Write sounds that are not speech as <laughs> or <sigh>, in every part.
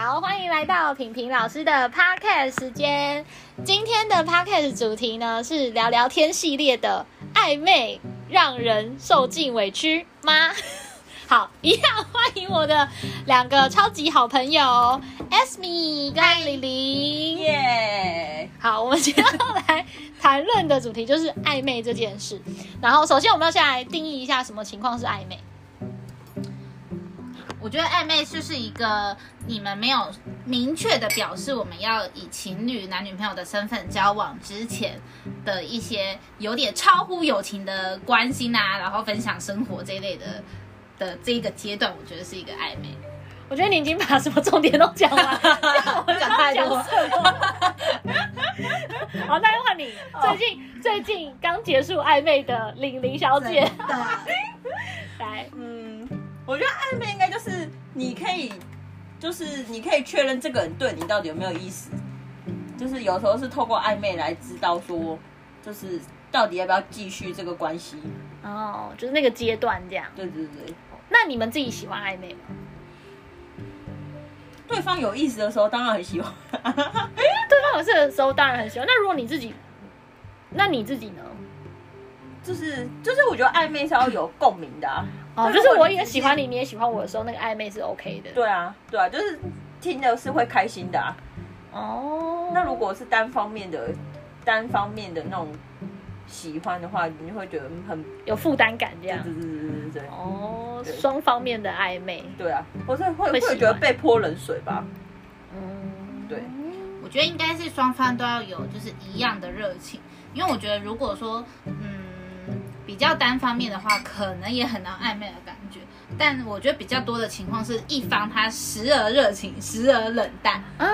好，欢迎来到品品老师的 podcast 时间。今天的 podcast 主题呢是聊聊天系列的暧昧，让人受尽委屈吗？<laughs> 好，一样欢迎我的两个超级好朋友 Esme 跟李玲。耶！好，我们今天要来谈论的主题就是暧昧这件事。然后，首先我们要先来定义一下什么情况是暧昧。我觉得暧昧就是一个你们没有明确的表示我们要以情侣、男女朋友的身份交往之前的一些有点超乎友情的关心啊，然后分享生活这一类的 <laughs> 的这一个阶段，我觉得是一个暧昧。我觉得你已经把什么重点都讲完，<laughs> 我讲太多好，那换你。最近最近刚结束暧昧的玲玲小姐，<laughs> 来，嗯，我觉得暧昧应该就是你可以，就是你可以确认这个人对你到底有没有意思，就是有时候是透过暧昧来知道说，就是到底要不要继续这个关系。哦，就是那个阶段这样。对对对，那你们自己喜欢暧昧吗？对方有意思的时候当然很喜欢。<laughs> 对方有事的时候当然很喜欢。那如果你自己，那你自己呢？就是就是，我觉得暧昧是要有共鸣的啊。哦，就是我也喜欢你，你也喜欢我的时候，那个暧昧是 OK 的。对啊，对啊，就是听的是会开心的啊。哦，那如果是单方面的、单方面的那种喜欢的话，你就会觉得很有负担感这样。对对对对对对。哦，双方面的暧昧。对啊，或是会会觉得被泼冷水吧？嗯，对，我觉得应该是双方都要有就是一样的热情，因为我觉得如果说嗯比较单方面的话，可能也很难暧昧的感觉。但我觉得比较多的情况是一方他时而热情，时而冷淡。啊，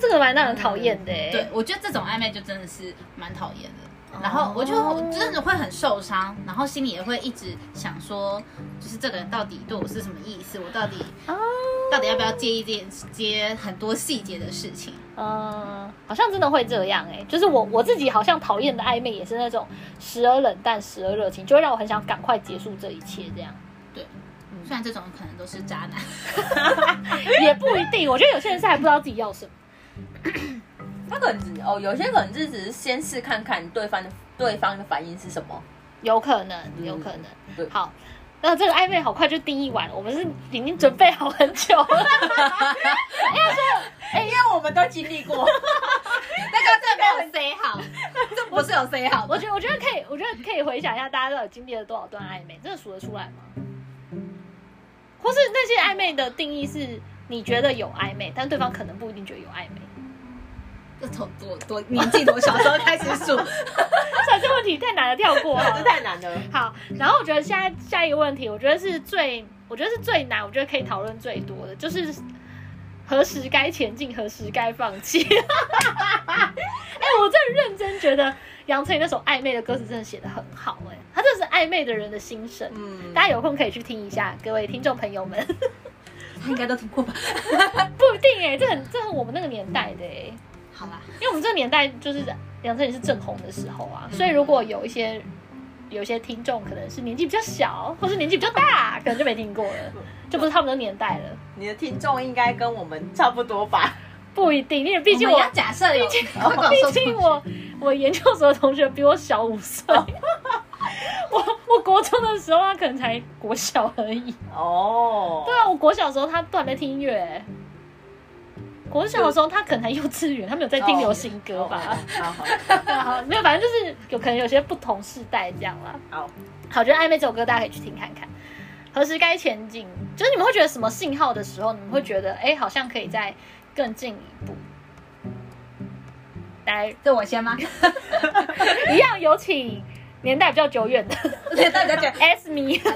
这个蛮让人讨厌的哎。对，我觉得这种暧昧就真的是蛮讨厌的。哦然后我就真的会很受伤，然后心里也会一直想说，就是这个人到底对我是什么意思？我到底啊，到底要不要介意这件接很多细节的事情？嗯，好像真的会这样哎、就是我我自己好像讨厌的暧昧也是那种时而冷淡，时而热情，就会让我很想赶快结束这一切，这样对，虽然这种可能都是渣男，<laughs> 也不一定。我觉得有些人是还不知道自己要什么。他可能只哦，有些可能是只是先试看看对方的对方的反应是什么。有可能，有可能。对好，那这个暧昧好快就定义完了，我们是已经准备好很久了。<laughs> 哎，因为我们都经历过。<laughs> 那个真的没有 say 好，这不是有 say 好的。我觉得，我觉得可以，我觉得可以回想一下，大家都有经历了多少段暧昧，真的数得出来吗？或是那些暧昧的定义是你觉得有暧昧，但对方可能不一定觉得有暧昧。这从多多年纪多小时候开始数，<laughs> 这问题太难了，跳过 <laughs> 这哈。太难了。好，然后我觉得下下一个问题，我觉得是最，我觉得是最难，我觉得可以讨论最多的，就是何时该前进，何时该放弃。<laughs> 哎、我真的认真觉得杨丞琳那首《暧昧》的歌词真的写的很好、哎，他这是暧昧的人的心声。嗯，大家有空可以去听一下，各位听众朋友们，应该都听过吧？不一定哎、这很这很我们那个年代的哎、好啦，因为我们这个年代就是杨丞琳是正红的时候啊，所以如果有一些有一些听众可能是年纪比较小，或是年纪比较大，<laughs> 可能就没听过了，就不是他们的年代了。你的听众应该跟我们差不多吧？不一定，因为毕竟我我要假设毕竟我我研究所的同学比我小五岁，<laughs> 我我国中的时候他可能才国小而已。哦，对啊，我国小的时候他都还没听音乐、欸。国小的时候他可能还幼稚园，他没有在听流行歌吧？好好没有，反正就是有可能有些不同世代这样啦。好，好，我觉得暧昧这首歌大家可以去听看看。何时该前进？就是你们会觉得什么信号的时候，你们会觉得哎、好像可以再更进一步。来，这我先吗？<laughs> 一样有请年代比较久远的对，大家讲 S 米。<laughs>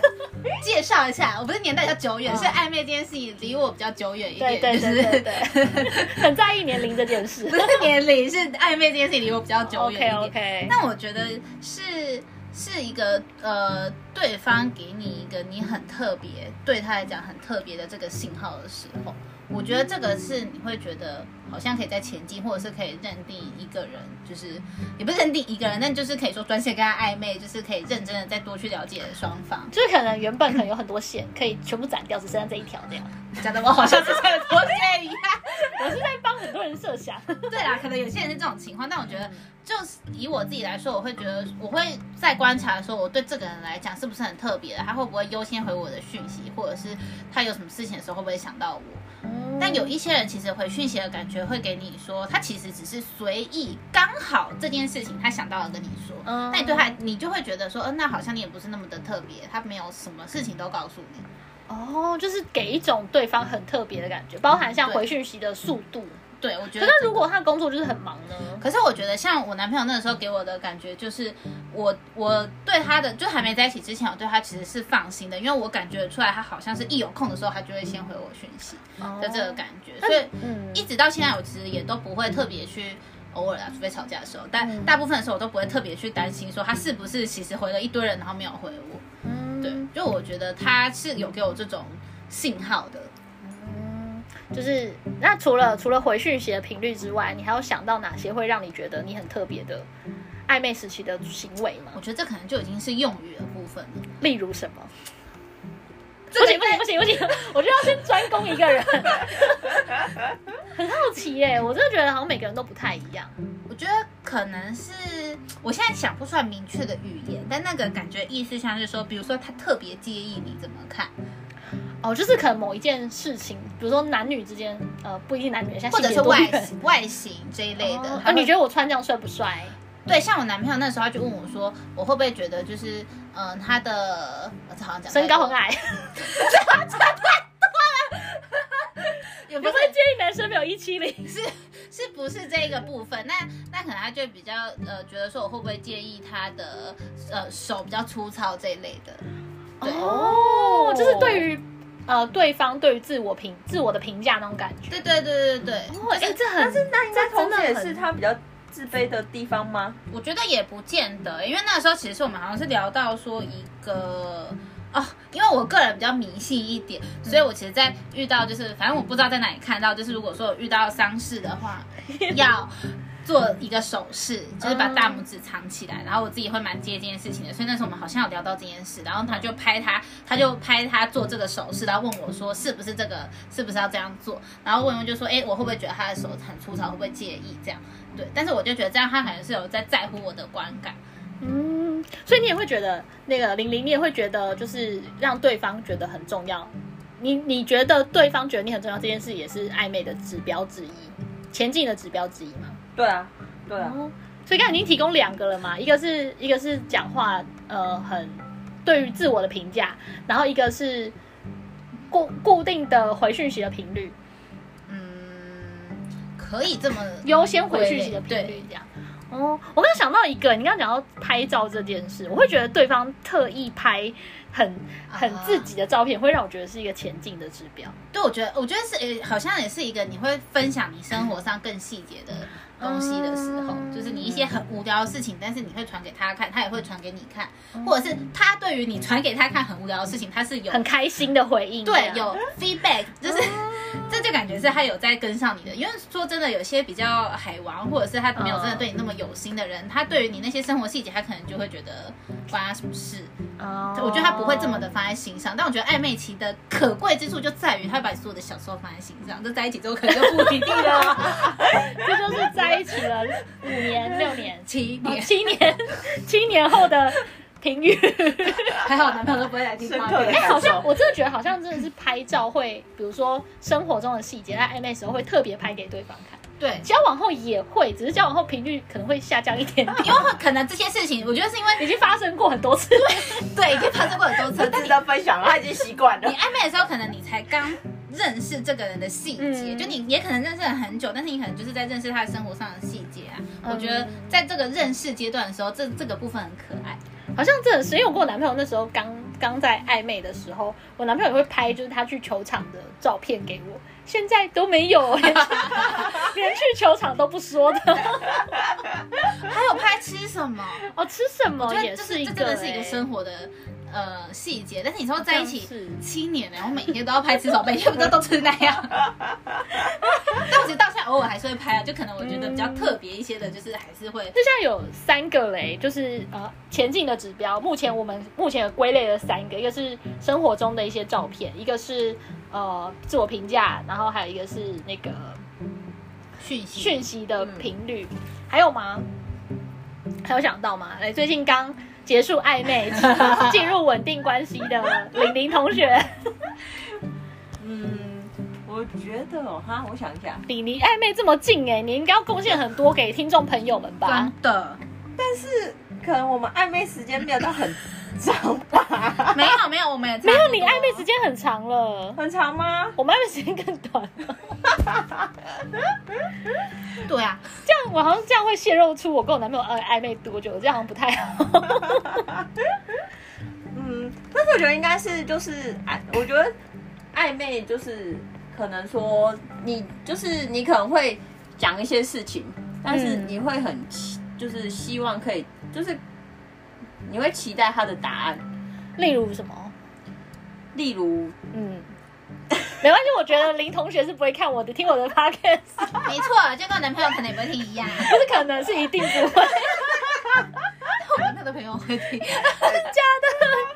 <laughs> 介绍一下，我不是年代比较久远，嗯是暧昧这件事情离我比较久远一点，对对对对，<laughs> 很在意年龄这件事不。是年龄，是暧昧这件事情离我比较久远一 OK。OK，那我觉得是是一个呃，对方给你一个你很特别，对他来讲很特别的这个信号的时候，我觉得这个是你会觉得好像可以在前进，或者是可以认定一个人，就是也不是认定一个人，但就是可以说专线跟他暧昧，就是可以认真的再多去了解双方。就是可能原本可能有很多线可以全部斩掉，只剩下这一条这样。讲的我好像是在多线一样。我是在帮很多人设想。<laughs> 对啦，可能有些人是这种情况，但我觉得，就是以我自己来说，我会觉得，我会在观察说，我对这个人来讲是不是很特别的，他会不会优先回我的讯息，或者是他有什么事情的时候会不会想到我。但有一些人其实回讯息的感觉会给你说，他其实只是随意刚好这件事情他想到了跟你说，嗯那你对他你就会觉得说，嗯、那好像你也不是那么的特别，他没有什么事情都告诉你。哦，就是给一种对方很特别的感觉，包含像回讯息的速度。对，我觉得可是如果他工作就是很忙呢？可是我觉得，像我男朋友那个时候给我的感觉，就是我我对他的，就还没在一起之前，我对他其实是放心的，因为我感觉得出来，他好像是一有空的时候，他就会先回我讯息的这个感觉，所以嗯一直到现在，我其实也都不会特别去。偶尔啊，除非吵架的时候，但嗯大部分的时候我都不会特别去担心说他是不是其实回了一堆人，然后没有回我。嗯对，就我觉得他是有给我这种信号的。嗯，就是那除了除了回讯息的频率之外，你还有想到哪些会让你觉得你很特别的暧昧时期的行为吗我？觉得这可能就已经是用语的部分了。例如什么？不行不行不行不行，我就要先专攻一个人。<laughs> 很好奇耶，我真的觉得好像每个人都不太一样。我觉得可能是我现在想不出来明确的语言，但那个感觉意思像是说，比如说他特别介意你怎么看，哦，就是可能某一件事情，比如说男女之间，呃，不一定男女，像或者是 <laughs> 外形外形这一类的。哦啊，你觉得我穿这样帅不帅？对？像我男朋友那时候他就问我说，我会不会觉得就是嗯、呃他的好像讲身高很矮，<laughs> 矮，<laughs> 有不是你会介意男生没有一七零？是是不是这个部分？那那可能他就比较呃觉得说我会不会介意他的呃手比较粗糙这一类的。对哦，就是对于呃对方对于自我评自我的评价那种感觉。对对对对对，哦，哎、这很，但是那应该同时也这真的很是他比较自卑的地方吗？我觉得也不见得，因为那个时候其实是我们好像是聊到说一个哦，因为我个人比较迷信一点，所以我其实，在遇到就是反正我不知道在哪里看到，就是如果说有遇到丧事的话，<laughs> 要。做一个手势，就是把大拇指藏起来，然后我自己会蛮接这件事情的，所以那时候我们好像有聊到这件事，然后他就拍他，他就拍他做这个手势，然后问我说是不是这个，是不是要这样做，然后问问就说，哎，我会不会觉得他的手很粗糙，会不会介意这样？对，但是我就觉得这样他可能是有在在乎我的观感。嗯，所以你也会觉得那个玲玲，你也会觉得就是让对方觉得很重要。你你觉得对方觉得你很重要这件事，也是暧昧的指标之一，前进的指标之一嘛？对啊，对啊，哦，所以刚才已经提供两个了嘛，一个是一个是讲话呃很对于自我的评价，然后一个是固固定的回讯息的频率，嗯，可以这么优先回讯息的频率这样。哦，我刚想到一个，你刚刚讲到拍照这件事，我会觉得对方特意拍很很自己的照片，会让我觉得是一个前进的指标。对，我觉得，我觉得是，好像也是一个你会分享你生活上更细节的东西的时候，嗯就是你一些很无聊的事情，但是你会传给他看，他也会传给你看，或者是他对于你传给他看很无聊的事情，他是有很开心的回应，对有 feedback，就是、这就感觉是他有在跟上你的。因为说真的，有些比较海王，或者是他没有真的对你那么有心的人，他对于你那些生活细节，他可能就会觉得关他什么事。哦我觉得他不会这么的放在心上，但我觉得暧昧期的可贵之处就在于他会把你所有的小时候放在心上，就在一起之后可能就不一定了。<laughs> 这就是在一起了五年、六年、哦七年，七年、<laughs> 七年后的频率。<laughs> 还好男朋友都不会来听深话哎、好像。我真的觉得好像真的是拍照会，比如说生活中的细节，在暧昧时候会特别拍给对方看。对，交往后也会，只是交往后频率可能会下降一点点，因为可能这些事情，我觉得是因为已经发生过很多次。<laughs> 对已经发生过很多次，但你值得分享了，他已经习惯了你。暧昧的时候，可能你才刚认识这个人的细节，嗯就你也可能认识了很久，但是你可能就是在认识他的生活上的细节啊。嗯我觉得在这个认识阶段的时候，这这个部分很可爱。好像真的是，因为我跟我男朋友那时候刚刚在暧昧的时候，我男朋友也会拍就是他去球场的照片给我，现在都没有，<laughs> 连去连去球场都不说的。还有拍吃什么？哦，吃什么也是一个、真的是一个欸生活的呃细节。但是你说在一起是七年了，然后每天都要拍吃什么，每天不都都吃那样。<laughs> 但我觉得到现在偶尔还是会拍啊，就可能我觉得比较特别一些的，就是还是会就像有三个嘞，就是呃前进的指标。目前我们目前有归类了三个，一个是生活中的一些照片，一个是呃自我评价，然后还有一个是那个讯息讯息的频率。还有吗？还有想到吗？哎，最近刚结束暧昧，进入稳定关系的玲玲同学，<laughs> 嗯，我觉得哦，哈，我想一下，离你暧昧这么近哎，你应该要贡献很多给听众朋友们吧。真？的。但是可能我们暧昧时间没有到很长吧，<laughs> 没有没有，我们也没有，你暧昧时间很长了，很长吗？我们暧昧时间更短了。<laughs> 对啊，这样我好像这样会泄露出我跟我男朋友暧暧昧多久，这样好像不太好。<laughs> 嗯，但是我觉得应该是就是暧，我觉得暧昧就是可能说你就是你可能会讲一些事情，但是嗯你会很期就是希望可以就是你会期待他的答案，例如什么？例如嗯，没关系，我觉得林同学是不会看我的，听我的 podcast，<laughs> 没错，就跟我男朋友可能也不会听一样，不是可能是一定不会，我男朋友的朋友会听。<laughs>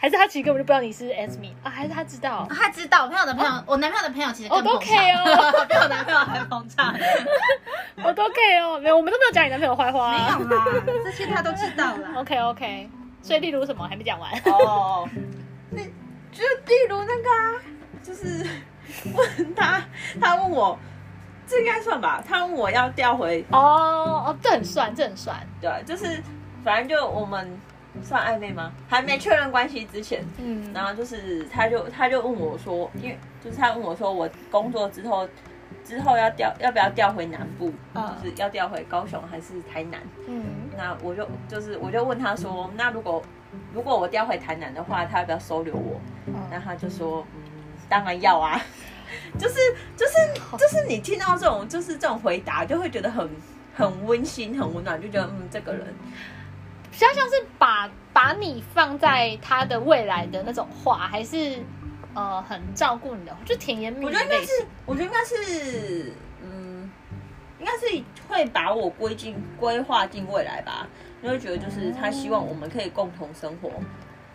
还是他其实根本就不知道你是 S m 啊，还是他知道？他知道我朋友的朋友，我男朋友的朋友其实更哦都捧场 OK 哦比我男朋友还捧场。我 <laughs> <laughs> 都 OK 哦，没有，我们都没有讲你男朋友坏话、啊。没有啦，<laughs> 这些他都知道啦。OK OK，所以例如什么还没讲完？哦，那就例如那个啊，就是问他，他问我，这应该算吧？他问我要调回，哦哦，这很算，这很算。对，就是反正就我们算暧昧吗？还没确认关系之前，嗯，然后就是他就他就问我说，因为就是他问我说，我工作之后之后要调要不要调回南部，嗯就是要调回高雄还是台南？嗯，那我就就是我就问他说，那如果如果我调回台南的话，他要不要收留我？那嗯他就说，嗯，当然要啊。<laughs> 就是就是就是你听到这种就是这种回答，就会觉得很很温馨、很温暖，就觉得嗯，这个人比较像是把把你放在他的未来的那种话，还是呃很照顾你的，就甜言蜜语我觉得应该是，我觉得应该是，嗯，应该是会把我归进规划进未来吧。你会觉得就是他希望我们可以共同生活，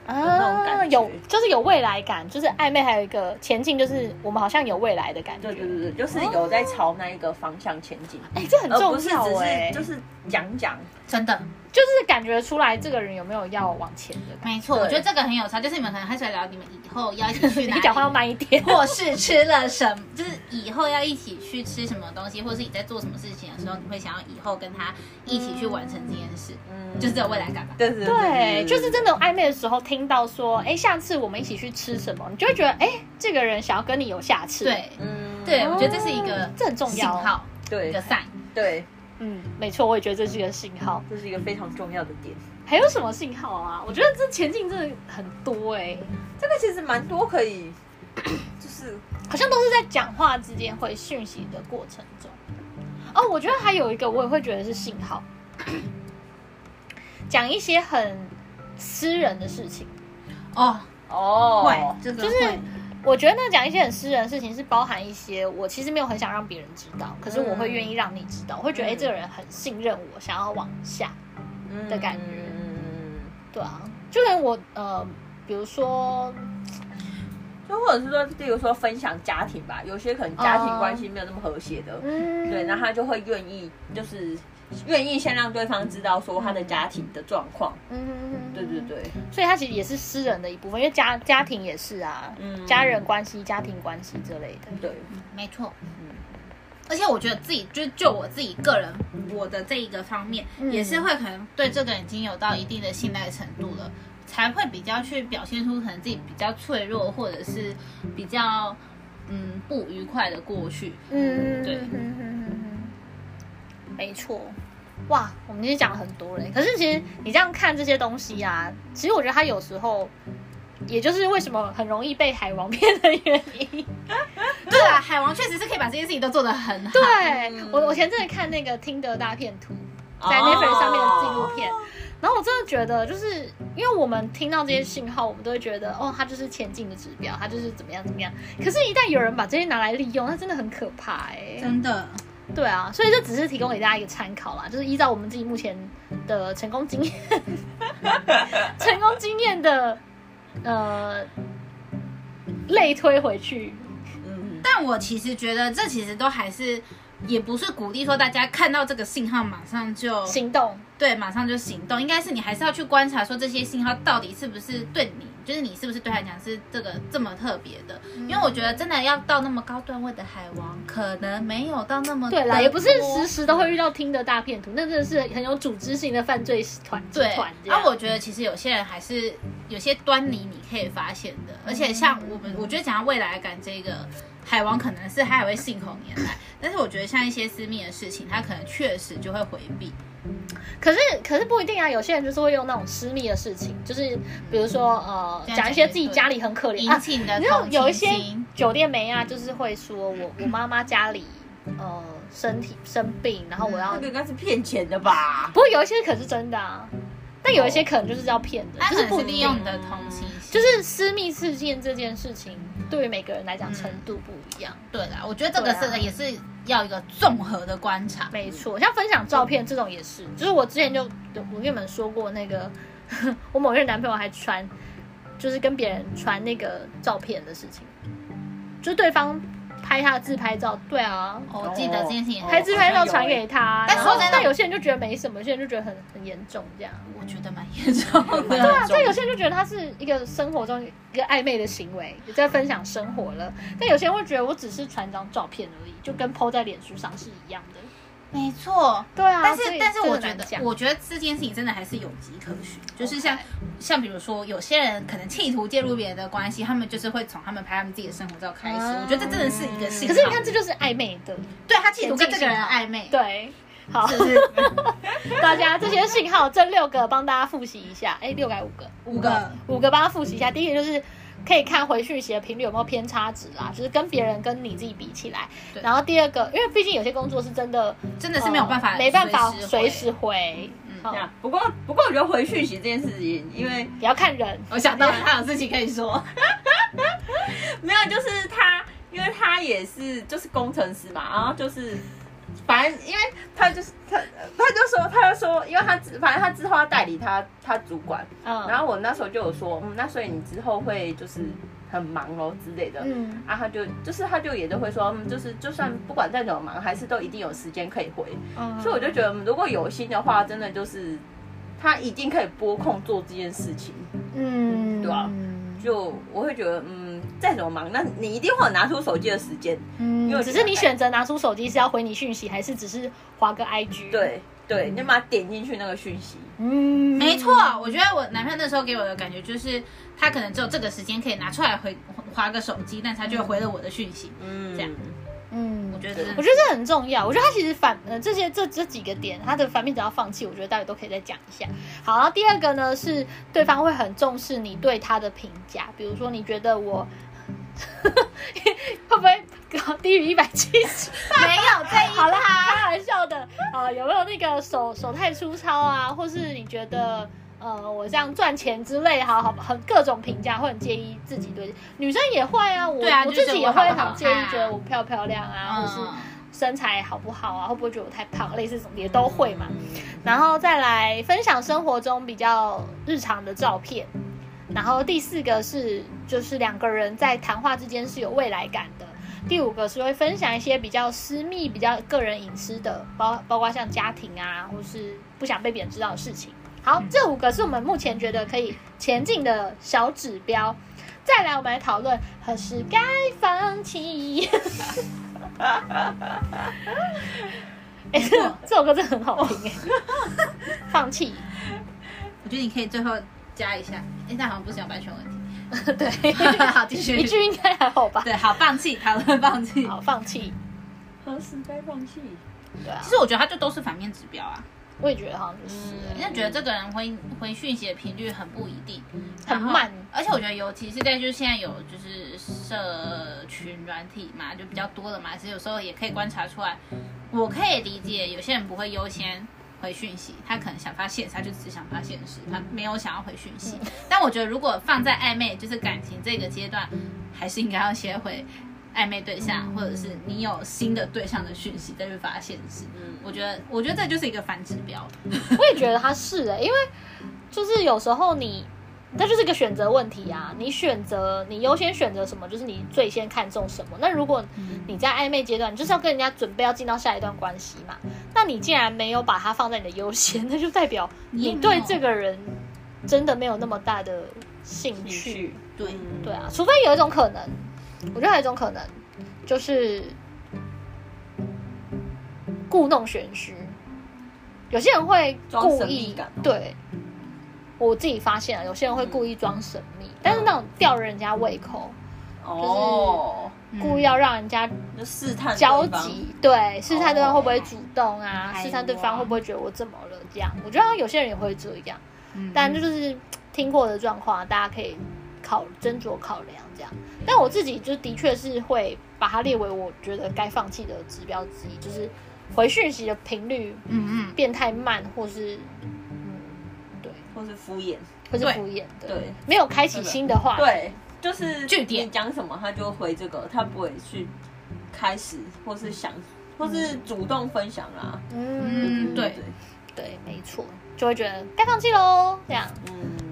那种感觉有就是有未来感，就是暧昧还有一个前进，就是我们好像有未来的感觉。对对对对，就是有在朝那一个方向前进，哎、这很重是只要哎、是就是讲讲，真的，就是感觉出来这个人有没有要往前的没错，我觉得这个很有差，就是你们可能开始聊你们以后要一起去。哪里，<laughs> 你讲话要慢一点。或是吃了什么，就是以后要一起去吃什么东西，或者是你在做什么事情的时候，你会想要以后跟他一起去完成这件事，嗯，就是这有未来感吧。对对对，就是真的有暧昧的时候，听到说，哎，下次我们一起去吃什么，你就会觉得，哎，这个人想要跟你有下次。对，嗯，对，我觉得这是一个这很重要信号，对一对个 sign。对，嗯，没错，我也觉得这是一个信号。这是一个非常重要的点。还有什么信号啊？我觉得这前进真的很多哎、这个其实蛮多可以，就是好像都是在讲话之间会讯息的过程中。哦，我觉得还有一个我也会觉得是信号，<coughs> 讲一些很私人的事情。哦，哦。会，这个就是我觉得那讲一些很私人的事情，是包含一些我其实没有很想让别人知道，可是我会愿意让你知道，我会觉得哎、嗯。诶这个人很信任我，想要往下，的感觉。嗯，对啊，就连我呃，比如说就或者是说，例如说分享家庭吧，有些可能家庭关系没有那么和谐的，嗯，对，那他就会愿意，就是愿意先让对方知道说他的家庭的状况。嗯，对对对，所以他其实也是私人的一部分，因为家家庭也是啊，嗯。家人关系、家庭关系之类的。对，没错。而且我觉得自己就就我自己个人，我的这一个方面，嗯。也是会可能对这个人已经有到一定的信赖程度了，才会比较去表现出可能自己比较脆弱，或者是比较嗯不愉快的过去。嗯，对嗯嗯嗯嗯没错。哇，我们今天讲了很多嘞，可是其实你这样看这些东西啊，其实我觉得它有时候也就是为什么很容易被海王骗的原因。<laughs> 对啊，海王确实是可以把这件事情都做得很好。对嗯我，我前阵子看那个听的大片图，在哦 Netflix 上面的纪录片，然后我真的觉得，就是因为我们听到这些信号，我们都会觉得，哦，它就是前进的指标，它就是怎么样怎么样。可是，一旦有人把这些拿来利用，那真的很可怕哎、真的，对啊，所以这只是提供给大家一个参考啦，就是依照我们自己目前的成功经验，成功经验的呃类推回去。嗯，但我其实觉得这其实都还是。也不是鼓励说大家看到这个信号马上就行动，对，马上就行动。应该是你还是要去观察说这些信号到底是不是对你，就是你是不是对他讲是这个这么特别的。因为我觉得真的要到那么高段位的海王，可能没有到那么对啦，也不是时时都会遇到听的大片图，那真的是很有组织性的犯罪团集对团，我觉得其实有些人还是有些端倪你可以发现的，而且像我们，我觉得讲到未来感这个海王可能是他还会信口拈来，但是我觉得像一些私密的事情，他可能确实就会回避。可是可是不一定啊，有些人就是会用那种私密的事情，就是比如说呃讲一些自己家里很可怜引啊，起你的你知道同有一些。酒店没啊，就是会说我我妈妈家里呃身体生病，然后我要那个应该是骗钱的吧？不过有一些可是真的啊，但有一些可能就是要骗的，他可能就是不一定是利用你的同情心，就是私密事件这件事情，对于每个人来讲程度不一样。对啦。我觉得这个是也是要一个综合的观察。没错，像分享照片这种也是，就是我之前就我跟你们说过，那个 <laughs> 我某任男朋友还传，就是跟别人传那个照片的事情，就是对方拍他的自拍照，对啊，我记得这件事情，哦拍自拍照传给他，但是说真的但有些人就觉得没什么，有些人就觉得很很严重这样。我觉得蛮严重的。对对啊，但有些人就觉得他是一个生活中一个暧昧的行为，也在分享生活了。但有些人会觉得我只是传张照片而已，就跟 PO 在脸书上是一样的。没错，对啊，但是但是我觉得，我觉得这件事情真的还是有迹可循，就是像像比如说，有些人可能企图介入别人的关系，他们就是会从他们拍他们自己的生活照开始。啊我觉得这真的是一个信号。可是你看，这就是暧昧的，对他企图跟这个人暧昧，对。好，<laughs> 大家这些信号，这六个帮大家复习一下。哎，六个还是五个？五个五个帮他复习一下。第一个就是可以看回讯息的频率有没有偏差值啦，就是跟别人跟你自己比起来。然后第二个，因为毕竟有些工作是真的真的是没有办法、呃没办法随随时时回，嗯好这样不过不过我觉得回讯息这件事情，因为也要看人。我想到了，他有事情可以说。<laughs> 没有就是他，因为他也是就是工程师嘛，然后就是。反正，因为他就是他，他就说，他就说，因为他反正他之后要代理他他主管，嗯，然后我那时候就有说，嗯，那所以你之后会就是很忙哦之类的，嗯。啊，他就就是他就也都会说，嗯，就是就算不管再怎么忙，还是都一定有时间可以回，嗯，所以我就觉得，嗯如果有心的话，真的就是他一定可以拨空做这件事情。嗯，对啊。就我会觉得，嗯，再怎么忙，那你一定会有拿出手机的时间。因为嗯，只是你选择拿出手机是要回你讯息，还是只是划个 IG？，对对，你就把它点进去那个讯息。嗯，没错，我觉得我男朋友那时候给我的感觉就是，他可能只有这个时间可以拿出来回划个手机，但他就回了我的讯息。嗯，这样嗯，我觉得我觉得这很重要。我觉得他其实反呃这些这这几个点，他的反面只要放弃，我觉得大家都可以再讲一下。好，然后第二个呢是对方会很重视你对他的评价，比如说你觉得我 <laughs> 会不会高低于一百七十？没有这一好了，开玩笑的。啊，有没有那个手手太粗糙啊，或是你觉得？呃，我这样赚钱之类，好好很各种评价，会很介意自己对女生也会啊，我啊我自己也会很介意觉得我漂不漂亮啊，或是嗯，身材好不好啊，会不会觉得我太胖，类似这种也都会嘛。嗯然后再来分享生活中比较日常的照片，然后第四个是就是两个人在谈话之间是有未来感的。第五个是会分享一些比较私密、比较个人隐私的，包包括像家庭啊，或是不想被别人知道的事情。好，这五个是我们目前觉得可以前进的小指标。再来，我们来讨论何时该放弃。<laughs> 这首歌真的很好听哎、放弃，我觉得你可以最后加一下，哎，但好像不是有版权问题。<laughs> 对，<laughs> 好，继续。一句应该还好吧？对，好，放弃，讨论放弃。好，放弃。何时该放弃？对啊其，实我觉得它就都是反面指标啊。我也觉得好像就是、人家觉得这个人回回讯息的频率很不一定，很慢而且我觉得，尤其是在就是现在有就是社群软体嘛，就比较多了嘛，其实有时候也可以观察出来。我可以理解有些人不会优先回讯息，他可能想发现实，他就只想发现实，他没有想要回讯息。但我觉得如果放在暧昧就是感情这个阶段，还是应该要先回暧昧对象，或者是你有新的对象的讯息再去发现实。嗯我觉得，我觉得这就是一个反指标。<laughs> 我也觉得他是的、因为就是有时候你，那就是个选择问题啊。你选择你优先选择什么，就是你最先看重什么。那如果你在暧昧阶段，你就是要跟人家准备要进到下一段关系嘛，那你既然没有把它放在你的优先，那就代表你对这个人真的没有那么大的兴兴趣趣。对，嗯对啊，除非有一种可能，我觉得还有一种可能就是故弄玄虚，有些人会故意对。我自己发现了，有些人会故意装神秘，但是那种吊人家胃口，就是，故意要让人家就试探对交方，集，对，试探对方哦会不会主动啊，害试探对方会不会觉得我怎么了这样。我觉得有些人也会这样，嗯。但就是听过的状况，大家可以考斟酌考量这样。但我自己就的确是会把它列为我觉得该放弃的指标之一，就是回讯息的频率嗯嗯，变太慢，或是或是敷衍，或是敷衍的，对，没有开启新的话题，对，就是据点。讲什么他就回这个，他不会去开始或是想或是主动分享啦。嗯，嗯对对，没错，就会觉得该放弃喽，这样。嗯，对，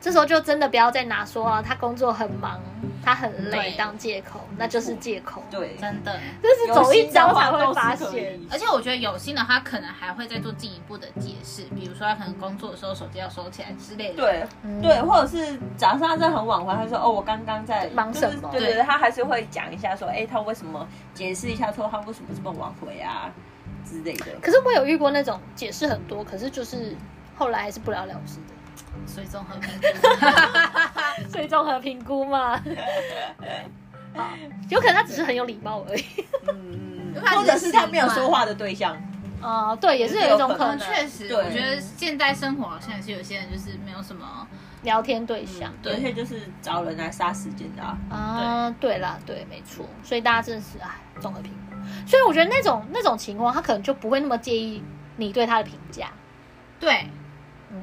这时候就真的不要再拿说啊，他工作很忙，他很累当借口，那就是借口。，对，真的。就是走一遭才会发现。而且我觉得有心的话，可能还会再做进一步的解释，比如说他可能工作的时候手机要收起来之类的。，对嗯对，或者是早上在很晚回，他说哦，我刚刚在忙什么就是对对对对，他还是会讲一下说，哎，他为什么解释一下说他为什么这么晚回啊之类的。可是我有遇过那种解释很多，可是就是后来还是不了了之的。所以综合评估。所以综合评估嘛，好有可能他只是很有礼貌而已。或者是他没有说话的对象。啊、对，也是有一种可嗯，能，确实，我觉得现代生活好像也是有些人就是没有什么，聊天对象。对，而且就是找人来杀时间的啊。啊，对啦，对，没错，所以大家真的是哎，综合评估。所以我觉得那种那种情况，他可能就不会那么介意你对他的评价，对嗯，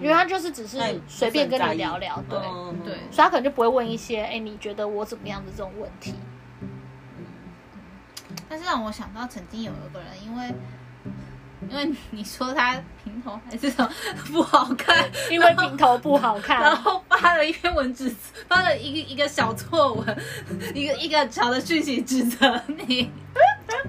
因为他就是只是随便跟你聊聊，对，嗯。对。所以他可能就不会问一些，哎，你觉得我怎么样的这种问题。但是让我想到曾经有一个人，因为因为你说他平头还是什么不好看，<laughs> 因为平头不好看。然，后发了一篇文指发了一个一个小作文，<laughs> 一个一个小的讯息指责你。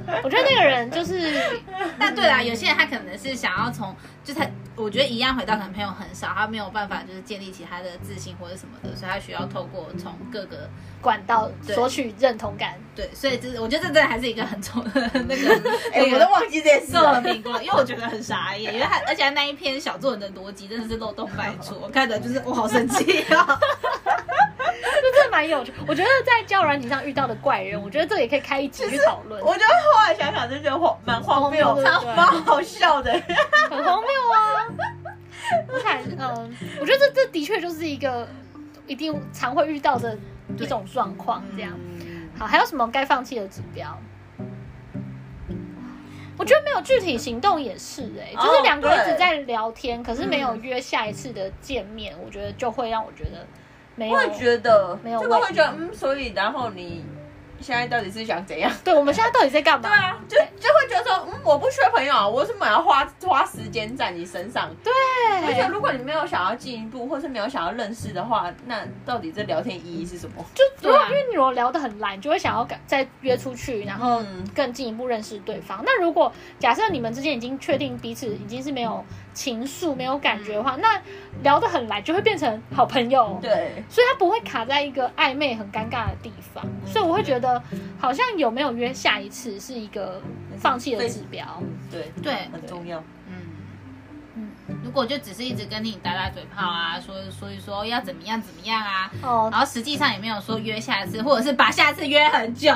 <laughs> 我觉得那个人就是 <laughs> 但对啦，有些人他可能是想要从，就是他，我觉得一样回到可能朋友很少，他没有办法就是建立起他的自信或者什么的，所以他需要透过从各个管道索取认同感。对，所以这是我觉得这真的还是一个很重的那个 <laughs> 哎，我都忘记这件事了。因为我觉得很傻眼，因为他而且他那一篇小作文的逻辑真的是漏洞百出，我看着就是我好生气啊！这真的蛮有趣。我觉得在交友软体上遇到的怪人，我觉得这也可以开一集去讨论，我觉得后来想想就觉得荒蛮荒谬，蛮好笑的。<laughs> 很荒谬啊。我看，嗯，我觉得这这的确就是一个一定常会遇到的一种状况，这样。好，还有什么该放弃的指标？我觉得没有具体行动也是哎、哦就是两个人对只在聊天，可是没有约下一次的见面，我觉得就会让我觉得没有会觉得没有这个会觉得嗯，所以然后你现在到底是想怎样？对，我们现在到底在干嘛？对啊，就就会觉得说，嗯，我不缺朋友啊，我为什么要花花时间在你身上？对，而且如果你没有想要进一步，或是没有想要认识的话，那到底这聊天意义是什么？就如果、对啊因为你如果聊得很烂，你就会想要赶再约出去，然后嗯更进一步认识对方。那如果假设你们之间已经确定彼此已经是没有情愫、没有感觉的话，那聊得很来就会变成好朋友。对，所以他不会卡在一个暧昧很尴尬的地方，所以我会觉得好像有没有约下一次是一个放弃的指标。嗯，对，对，很重要。嗯。嗯。如果就只是一直跟你打打嘴炮啊，说所以说要怎么样怎么样啊，哦。然后实际上也没有说约下次，或者是把下次约很久，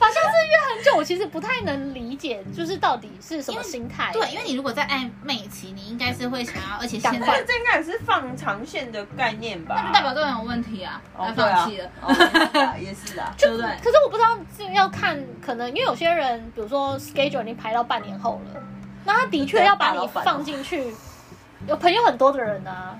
把相是约很久，我其实不太能理解，就是到底是什么心态。对，因为你如果在暧昧期，你应该是会想要，而且现在这应该也是放长线的概念吧？那就代表这个人有问题啊，他放弃了，哦也是啊，也是啊。<laughs> 对不对？可是我不知道这要看，可能因为有些人，比如说 schedule 已经排到半年后了，那他的确要把你放进去。有朋友很多的人啊，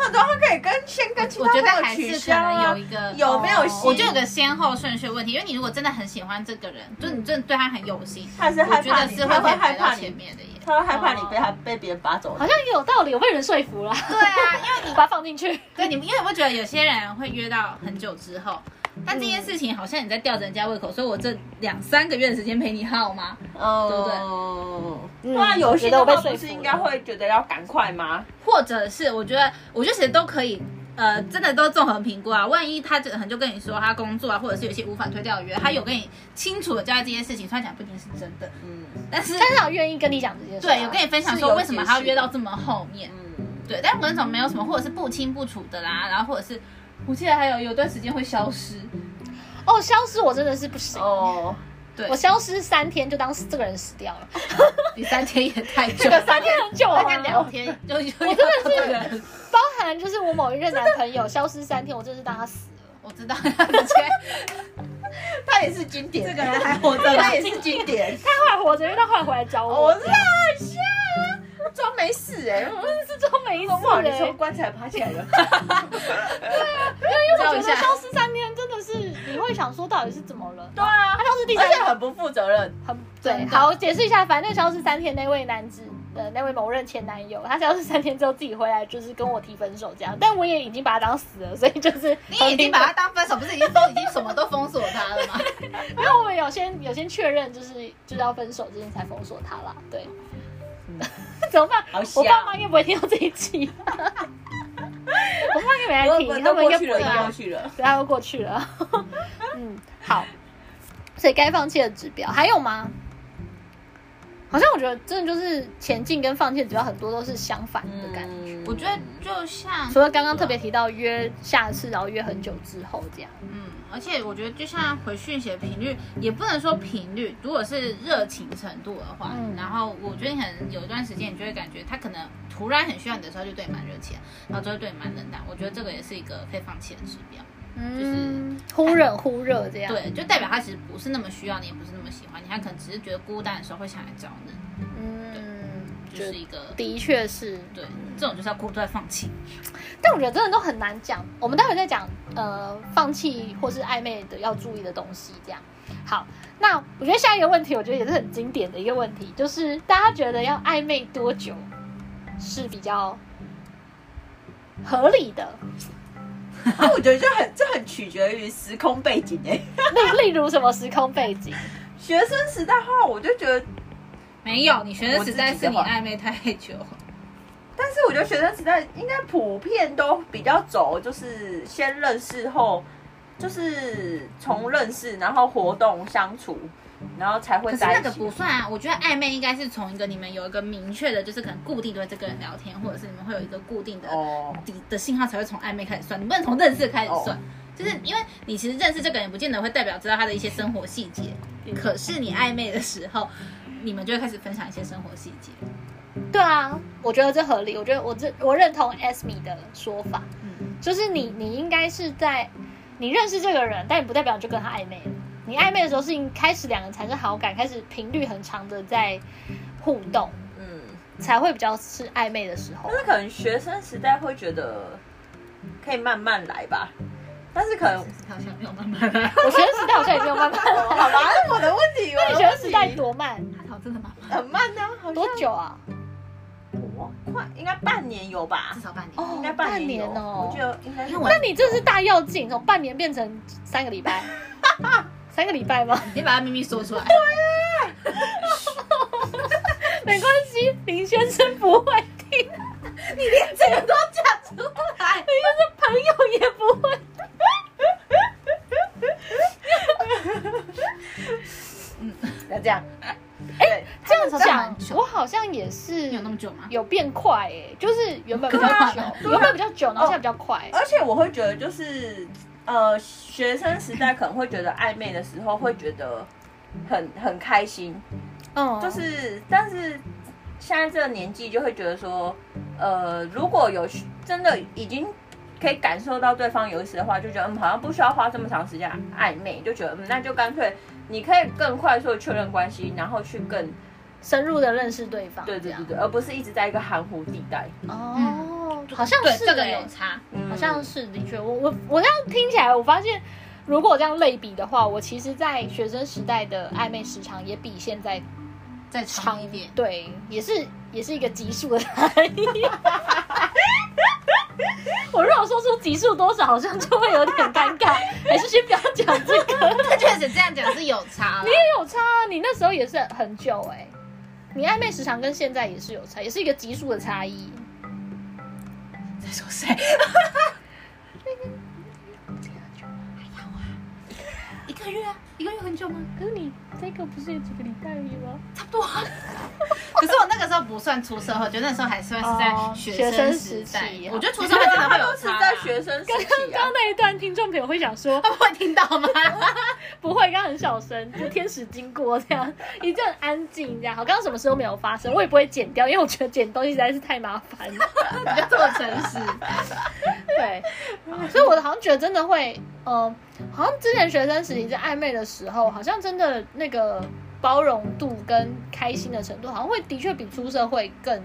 那都可以跟先跟其他我觉得朋友取还是可能有一个有没有我就有个先后顺序问题，因为你如果真的很喜欢这个人，就你真的对他很有心，他是害怕你，得是会他会害排到怕，前面的耶。他会害怕你被他被别人拔走好。像也有道理，我被人说服了。对啊，因为你 <laughs> 把它放进去，对你们，因为我会觉得有些人会约到很久之后，但这嗯件事情好像你在吊着人家胃口，所以我这两三个月的时间陪你耗吗？哦，嗯对啊，有些我觉得我被的话不是应该会觉得要赶快吗？或者是我觉得，我觉得其实都可以。呃，真的都综合评估啊。万一他可能就跟你说他工作啊，或者是有些无法推掉的约，他有跟你清楚的交代这件事情，虽然讲不一定是真的，嗯但是但是他愿意跟你讲这件事啊。对，有跟你分享说为什么他要约到这么后面。嗯，对，但有那种没有什么，或者是不清不楚的啦，然后或者是我记得还有有段时间会消失，哦，消失我真的是不行。哦，对我，消失三天就当这个人死掉了，<laughs> 你三天也太久了，三天很久啊大。概两天就就我真的是，包含就是我某一任男朋友消失三天，我真是当他死了。我知道，<laughs> 他也是经典，这个人还活着他也是经典。他后来活着，因为他后来回来找我。我知道很像啊，<laughs> 装没事哎，<laughs> 真的是装没事哇，你欸。从棺材爬起来了，对啊因为我觉得消失三天真的是，你会想说到底是怎么了？对啊。他，消失第而三天且很不负责任。很对，好解释一下，反正消失三天那位男子的那位某任前男友，他消失三天之后自己回来，就是跟我提分手这样，但我也已经把他当死了，所以就是你已经把他当分手，不是已经都已经什么都封锁他了吗？<laughs> 因为我们有先有先确认，就是就是要分手之前才封锁他啦，对。<laughs> 怎么办？我爸妈应该不会听到这一期，<laughs> 我爸妈应该没来听，他都们应该不会啊过去了。对，他都过去了。<laughs> 嗯，好。所以该放弃的指标还有吗？好像我觉得真的就是前进跟放弃的指标很多都是相反的感觉。嗯我觉得就像除了刚刚特别提到约下次，然后约很久之后这样。嗯，而且我觉得就像回讯息的频率，也不能说频率，如果是热情程度的话，嗯然后我觉得你可能有一段时间，你就会感觉他可能突然很需要你的时候，就对你蛮热情，然后就会对你蛮冷淡。我觉得这个也是一个可以放弃的指标。嗯，忽冷忽热这样。对，就代表他其实不是那么需要你，也不是那么喜欢你，他可能只是觉得孤单的时候会想来找你，嗯，就是一个的确是。对，这种就是要果断放弃。但我觉得真的都很难讲。我们待会再讲，呃，放弃或是暧昧的要注意的东西。这样，好，那我觉得下一个问题，我觉得也是很经典的一个问题，就是大家觉得要暧昧多久是比较合理的？那 <laughs> 我觉得这很这很取决于时空背景哎。例例如什么时空背景？学生时代的话，我就觉得，没有，你学生时代是你暧昧太久，但是我觉得学生时代应该普遍都比较走，就是先认识后，就是从认识，然后活动相处，然后才会可是那个。不算啊。我觉得暧昧应该是从一个你们有一个明确的，就是可能固定对这个人聊天，或者是你们会有一个固定的哦，底的信号才会从暧昧开始算，你不能从认识开始算。哦就是因为你其实认识这个人，不见得会代表知道他的一些生活细节，可是你暧昧的时候，你们就会开始分享一些生活细节。对啊，我觉得这合理。我觉得我这我认同 Esme 的说法，嗯，就是你你应该是在你认识这个人，但你不代表你就跟他暧昧了。你暧昧的时候是你开始两个人产生好感，开始频率很长的在互动，嗯，才会比较是暧昧的时候但。是可能学生时代会觉得可以慢慢来吧，但是可能好像没有慢慢来，我学生时代好像也没有慢慢来。<laughs> 好吧，是我的问题，那你学生时代多慢？他真的慢慢，很慢呢、好像多久啊？我快应该半年有吧至？少半年。哦应该半半年哦我觉得应该那你这是大跃进，从半年变成三个礼拜，<laughs> 三个礼拜吗？你把他秘密说出来，没关系，林先生不会听，你连这个都讲出来，你就是朋友也不会。要这样。哎，这样那时候真的讲我好像也是有那么久吗？有变快哎、就是原本比较久，原本比较久，然后现在比较快。而且我会觉得，就是呃，学生时代可能会觉得暧昧的时候，会觉得很很开心，嗯，就是但是现在这个年纪就会觉得说，呃，如果有真的已经可以感受到对方有意思的话，就觉得嗯，好像不需要花这么长时间暧昧，就觉得嗯，那就干脆你可以更快速的确认关系，然后去更深入的认识对方，对对对对，而不是一直在一个含糊地带。哦，好像是对这个欸。有差。嗯。好像是的确，我我我这样听起来，我发现如果这样类比的话，我其实，在学生时代的暧昧时长也比现在再长一点，对，也是也是一个级数的差异。<laughs> 我如果说出级数多少，好像就会有点尴尬，还是先不要讲这个。<laughs> 他确实这样讲是有差你也有差啊，你那时候也是很久哎、你暧昧时长跟现在也是有差，也是一个级数的差异。在说谁？<laughs> 一个月啊，一个月很久吗？可是你这个不是也几个礼拜而已吗？差不多啊。<laughs> 可是我那个时候不算出社会，我觉得那时候还算是哦在学生时代。我觉得出社会真的会有差啊。在学生时刚期啊刚刚。那一段，听众朋友会想说，<laughs> 他们会听到吗？<laughs> 不会，刚刚很小声，就天使经过这样，一阵安静这样。好，刚刚什么事都没有发生，我也不会剪掉，因为我觉得剪东西实在是太麻烦了。你就这么诚实。对，所以我好像觉得真的会，呃，好像之前学生时期在暧昧的时候，好像真的那个包容度跟开心的程度，好像会的确比出社会更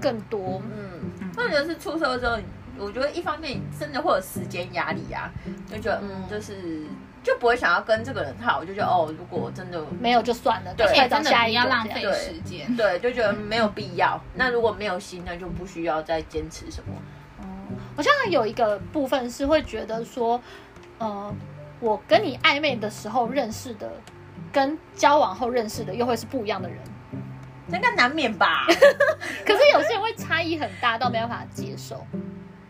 更多。嗯，或者是出社会之后，我觉得一方面真的会有时间压力啊，就觉得嗯，就是就不会想要跟这个人好，就觉得哦，如果真的没有就算了，对真的一样。要浪费时间。对，就觉得没有必要。那如果没有心，那就不需要再坚持什么。我现在有一个部分是会觉得说，呃，我跟你暧昧的时候认识的，跟交往后认识的又会是不一样的人。这应该难免吧？<laughs> 可是有些人会差异很大到没办法接受，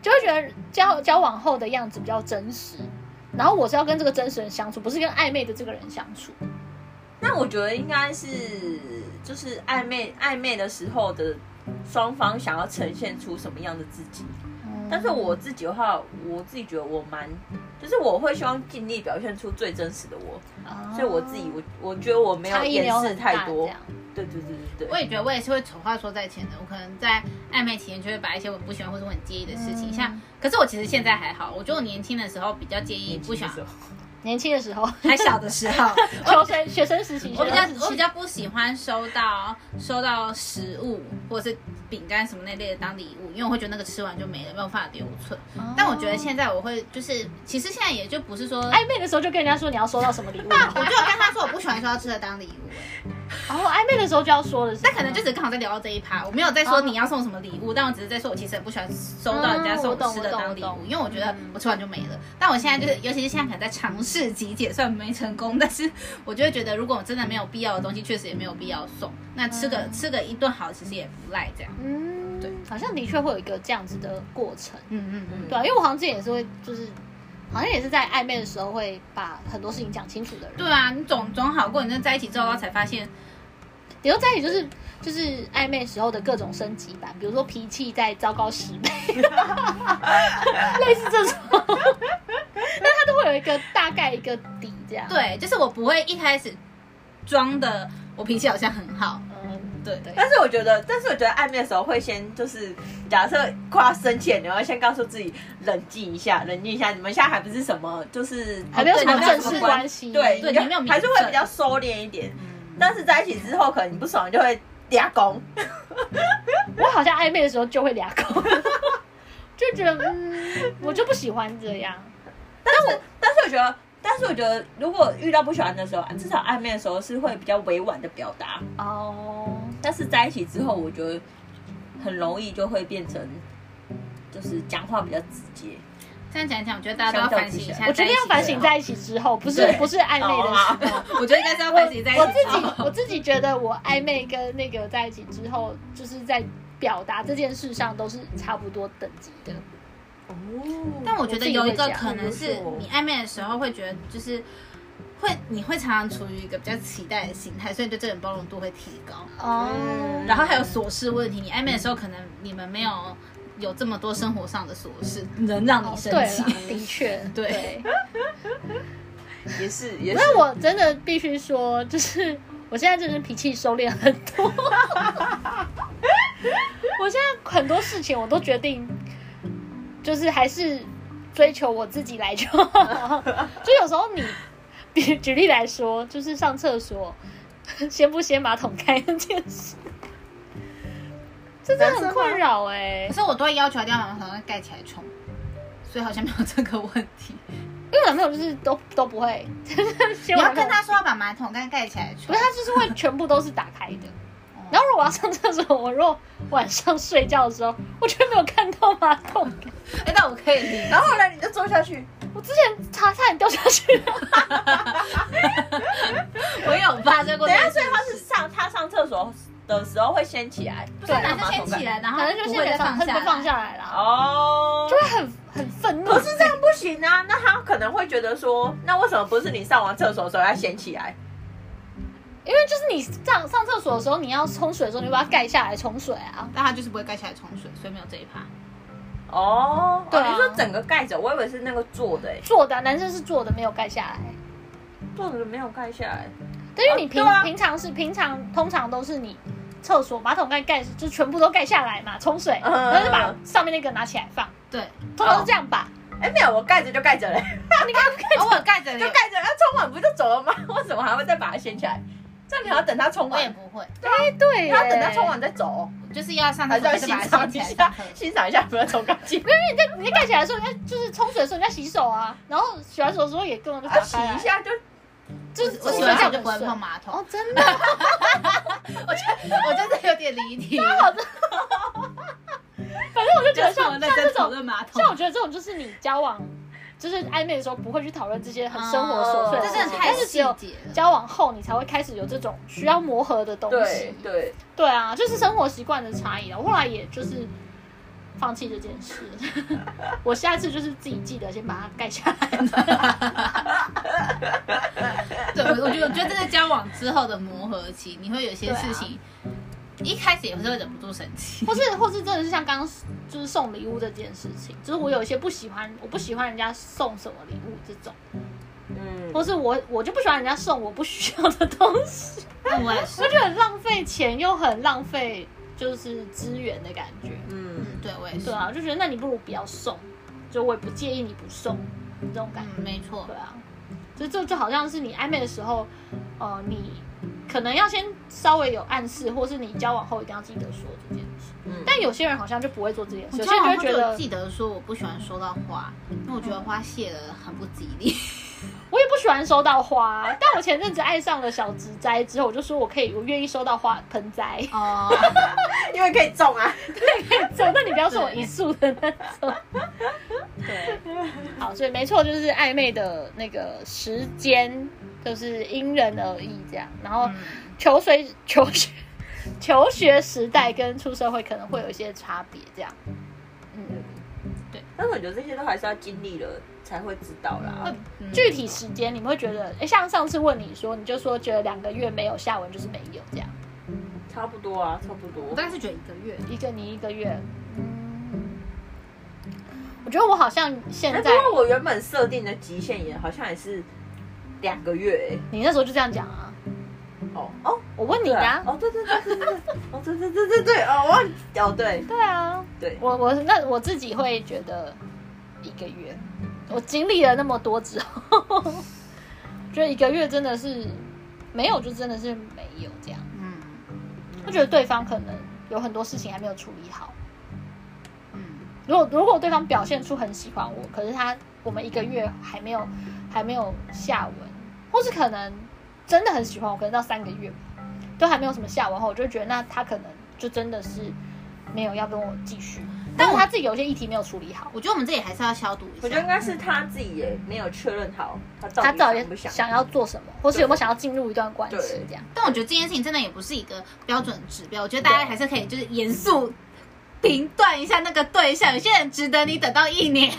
就会觉得交交往后的样子比较真实，然后我是要跟这个真实人相处，不是跟暧昧的这个人相处。那我觉得应该是就是暧昧暧昧的时候的双方想要呈现出什么样的自己。但是我自己的话，我自己觉得我蛮，就是我会希望尽力表现出最真实的我，所以我自己我我觉得我没有掩饰太多。对对对对对。我也觉得我也是会丑话说在前的，我可能在暧昧期间就会把一些我不喜欢或者我很介意的事情，嗯。像，可是我其实现在还好，我觉得我年轻的时候比较介意不喜欢，年轻的时候，<laughs> 还小的时候，学生学生时期，我比较比较不喜欢收到收到食物或者是饼干什么那类的当礼物，因为我会觉得那个吃完就没了，没有办法留存。但我觉得现在我会就是，其实现在也就不是说，暧昧的时候就跟人家说你要收到什么礼物吗，我就有跟他说我不喜欢收到吃的当礼物、欸然后暧昧的时候就要说的是，但可能就只是刚好在聊到这一趴，我没有在说你要送什么礼物，但我只是在说我其实很不喜欢收到人家送我吃的当礼物嗯我懂我懂，因为我觉得我吃完就没了。但我现在就是，尤其是现在可能在尝试集结，虽然没成功，但是我就会觉得，如果我真的没有必要的东西，确实也没有必要送。那吃个吃个一顿好，其实也不赖这样。嗯，对，好像的确会有一个这样子的过程。嗯嗯嗯，对啊，因为我好像之前也是会，就是好像也是在暧昧的时候会把很多事情讲清楚的人。对啊，你总总好过你真的在一起之后，然后才发现，你说在一起就是就是暧昧时候的各种升级版，比如说脾气再糟糕十倍，<laughs> 类似这种，<laughs> 那他都会有一个大概一个底这样。，对，就是我不会一开始装的我脾气好像很好，嗯，对对。但是我觉得，但是我觉得暧昧的时候会先就是，假设快要生气了，你要先告诉自己冷静一下，冷静一下。你们现在还不是什么，就是还没有什么正式关关系，对，对你没有明还是会比较收敛一点。嗯但是在一起之后，可能你不爽就会俩攻。<laughs> 我好像暧昧的时候就会俩攻，<laughs> 就觉得嗯，我就不喜欢这样。但是，但是我觉得，但是我觉得，如果遇到不喜欢的时候，至少暧昧的时候是会比较委婉的表达。哦，但是在一起之后，我觉得很容易就会变成，就是讲话比较直接。这样讲一讲，我觉得大家都要反省一下。我觉得要反省在一起之后，不是不是暧昧的时候。我觉得应该是要我反省在一起我自己我自己觉得，我暧昧跟那个在一起之后，就是在表达这件事上都是差不多等级的。哦，但我觉得有一个可能是你暧昧的时候会觉得就是会你会常常处于一个比较期待的心态，所以对这个人包容度会提高。哦嗯然后还有琐事问题，你暧昧的时候可能你们没有有这么多生活上的琐事能让你生气的确对对。也是也是。那我真的必须说，就是我现在真的脾气收敛很多。<laughs> 我现在很多事情我都决定，就是还是追求我自己来就好。<laughs> 就有时候你，比 <laughs> 举例来说，就是上厕所先不先马桶盖那件事，这真的很困扰哎、可是我都会要求一定要把马桶盖起来冲，所以好像没有这个问题。<laughs> 因为我男朋友就是都都不会，就是你要跟他说要把马桶盖盖起来冲不是，他就是会全部都是打开的。然后如果我要上厕所，我如果晚上睡觉的时候，我却没有看到马桶盖，哎，那我可以。然后呢，你就坐下去，我之前差差点掉下去。<laughs> 我有发生过等一下。所以他是上他上厕所的时候会掀起来，不是男生先起来，然后男生就不会再现在放，他就放下来。放下来了，哦，就会很很愤怒。不是这样不行啊，那他可能会觉得说，那为什么不是你上完厕所的时候要掀起来？因为就是你上上厕所的时候，你要冲水的时候，你就把它盖下来冲水啊。但他就是不会盖下来冲水，所以没有这一趴。哦，对啊哦你说整个盖着，我以为是那个坐的，哎，坐的啊男生是坐的，没有盖下来。坐的没有盖下来。但因为你平、啊啊平常是平常通常都是你厕所马桶盖盖就全部都盖下来嘛，冲水，嗯然后就把上面那个拿起来放，对，通常是这样吧。哎，没有，我盖着就盖着嘞，你看盖哦，我盖着，<laughs> 就盖着，要冲完不就走了吗？<laughs> 为什么还会再把它掀起来？这样你还要等它冲完，我也不会，哎，对耶，你要等它冲完再走，就是要上还厕是要欣赏一下。欣赏一下有没有冲干净。因为你在你在盖起来的时候，你在就是冲水的时候你在洗手啊，然后洗完手的时候也根本就洗开来。一，下就就是我洗这完手就不会碰马桶。哦，真的，<laughs> 我觉得我真的有点离题。<laughs> 反正我就觉得像像这种，论马桶。像，我觉得这种就是你交往就是暧昧的时候不会去讨论这些很生活琐碎的事情，这真的太但是只有细节了。交往后你才会开始有这种需要磨合的东西。对，对啊，就是生活习惯的差异了。我后来也就是放弃这件事，<laughs> 我下次就是自己记得先把它盖下来。<laughs> 对，我我觉得我觉得这是交往之后的磨合期，你会有些事情，一开始也是会忍不住生气。<laughs> 或是或是真的是像刚刚就是送礼物这件事情，就是我有一些不喜欢，我不喜欢人家送什么礼物这种，嗯，或是我我就不喜欢人家送我不需要的东西，<laughs> 那我也是。<laughs> 我，觉得很浪费钱又很浪费就是资源的感觉。嗯。嗯，对我也是。对，啊，就觉得那你不如不要送，就我也不介意你不送这种感觉。嗯，没错。对，啊，就就就好像是你暧昧的时候，呃，你可能要先稍微有暗示，或是你交往后一定要记得说这件事。嗯，但有些人好像就不会做这件事，我有些人就会觉得记得说我不喜欢收到花，因为我觉得花谢了很不吉利。<laughs> 我也不喜欢收到花，但我前阵子爱上了小植栽之后，我就说我可以，我愿意收到花盆栽，哦，<laughs> 因为可以种啊，对，可以种。那你不要送我一束的那种。对，好，所以没错，就是暧昧的那个时间，就是因人而异这样。然后嗯求学、求学、求学时代跟出社会可能会有一些差别，这样。嗯，但是我觉得这些都还是要经历了才会知道啦。嗯具体时间你们会觉得，哎，像上次问你说，你就说觉得两个月没有下文就是没有这样，差不多啊，差不多我。大概是觉得一个月，一个你一个月，嗯，我觉得我好像现在，不在，过我原本设定的极限也好像也是两个月欸。你那时候就这样讲啊，哦哦，我问你的、啊，哦对对对对对对，哦对对对对对，哦忘记哦对。对啊，对，我我那我自己会觉得一个月，我经历了那么多之后，觉得一个月真的是没有，就真的是没有这样。嗯。我觉得对方可能有很多事情还没有处理好。嗯，如果如果对方表现出很喜欢我，可是他我们一个月还没有还没有下文，或是可能真的很喜欢我，可能到三个月都还没有什么下文后，我就觉得那他可能就真的是没有要跟我继续，但是他自己有一些议题没有处理好，我觉得我们这里还是要消毒一下我觉得应下。该是他自己也没有确认好他到底他到底想不想。想要做什么，或是有没有想要进入一段关系这样。但我觉得这件事情真的也不是一个标准指标，我觉得大家还是可以就是严肃评断一下那个对象，有些人值得你等到一年。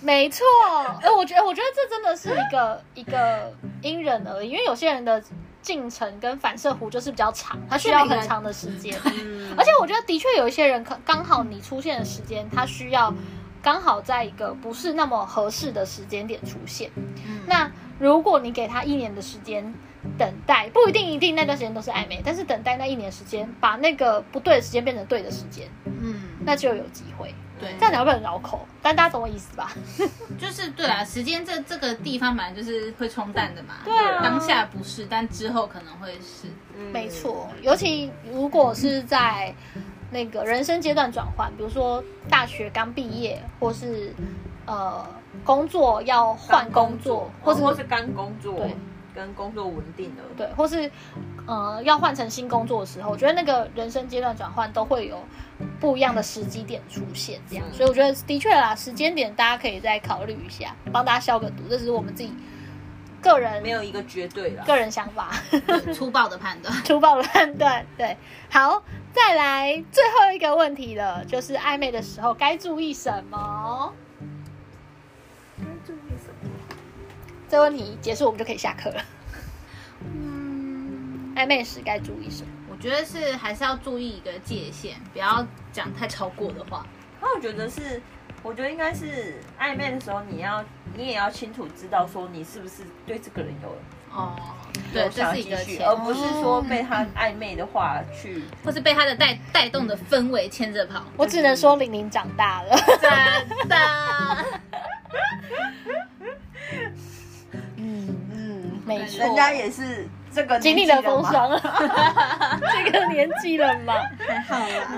没错，<laughs> 哎，我觉得我觉得这真的是一个一个因人而异，因为有些人的进程跟反射弧就是比较长，他需要很长的时间。嗯 <laughs> 而且我觉得的确有一些人可刚好你出现的时间，他需要刚好在一个不是那么合适的时间点出现。嗯那如果你给他一年的时间等待，不一定一定那段时间都是暧昧，但是等待那一年时间，把那个不对的时间变成对的时间，嗯，那就有机会。对，这样讲会不会很绕口？但大家懂我意思吧？<laughs> 就是对啊，时间这这个地方本来就是会冲淡的嘛。对啊当下不是，但之后可能会是。嗯没错，尤其如果是在那个人生阶段转换，比如说大学刚毕业，或是呃工作要换工作，或是或是刚工作对，跟工作稳定了，对，或是呃要换成新工作的时候，我觉得那个人生阶段转换都会有不一样的时机点出现，这样，嗯所以我觉得的确啦，时间点大家可以再考虑一下，帮大家消个毒，这是我们自己个人没有一个绝对啦。个人想法。粗暴的判断。粗暴的判断。对，好，再来最后一个问题了，就是暧昧的时候该注意什么？这问题结束，我们就可以下课了。嗯，暧昧时该注意什么？我觉得是还是要注意一个界限，不要讲太超过的话。那我觉得是，我觉得应该是暧昧的时候，你要你也要清楚知道说你是不是对这个人有哦，对，有这是一个而不是说被他暧昧的话去。或是被他的带带动的氛围牵着跑。我只能说玲玲长大了。真的，<laughs> 没错，人家也是这个经历了风霜了，<laughs> 这个年纪了嘛。还好啦。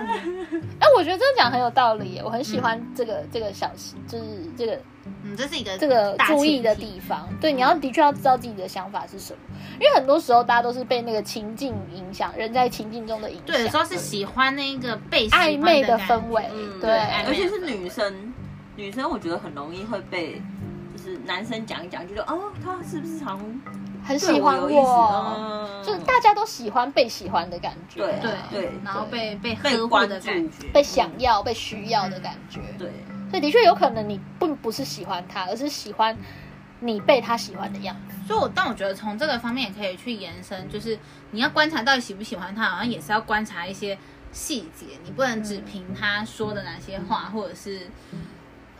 哎，我觉得这样讲很有道理耶，我很喜欢这个这个小，就是这个嗯，这是一个这个注意的地方。对，你要的确要知道自己的想法是什么，因为很多时候大家都是被那个情境影响，人在情境中的影响。对，有时候是喜欢那个被暧昧的氛围，嗯，对，而且是女生，女生我觉得很容易会被。就是男生讲一讲，就觉得哦，他是不是常很喜欢我就是大家都喜欢被喜欢的感觉，对对对然后被被被呵护关的感觉，被想要、被需要的感觉。对，所以的确有可能你并不是喜欢他，而是喜欢你被他喜欢的样子。所以我，但我觉得从这个方面也可以去延伸，就是你要观察到底喜不喜欢他，好像也是要观察一些细节，你不能只凭他说的哪些话，或者是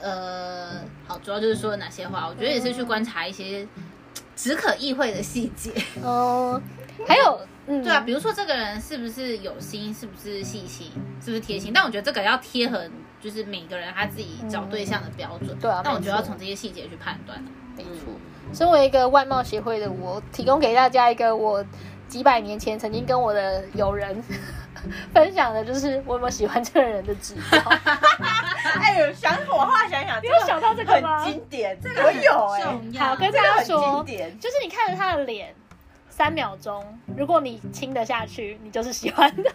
呃，好，主要就是说的哪些话，我觉得也是去观察一些只可意会的细节。嗯，还有，嗯，对啊，比如说这个人是不是有心，是不是细心，是不是贴心？但我觉得这个要贴合，就是每个人他自己找对象的标准。对啊但我觉得要从这些细节去判断。没错。身为一个外貌协会的我，提供给大家一个我几百年前曾经跟我的友人 <laughs> 分享的，就是我有没有喜欢这个人的指标。<laughs> 哎呦，想我后来想想，你有想到这个吗很经典，这个我有哎、重要。好，跟大家说经，典。就是你看着他的脸三秒钟，如果你亲得下去，你就是喜欢的。